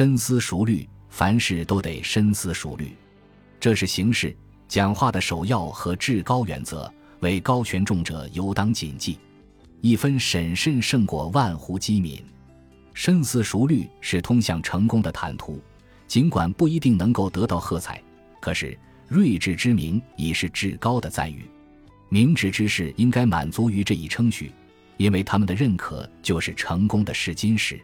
深思熟虑，凡事都得深思熟虑，这是行事讲话的首要和至高原则，为高权重者尤当谨记。一分审慎胜过万户机敏，深思熟虑是通向成功的坦途，尽管不一定能够得到喝彩，可是睿智之名已是至高的赞誉。明智之士应该满足于这一称许，因为他们的认可就是成功的试金石。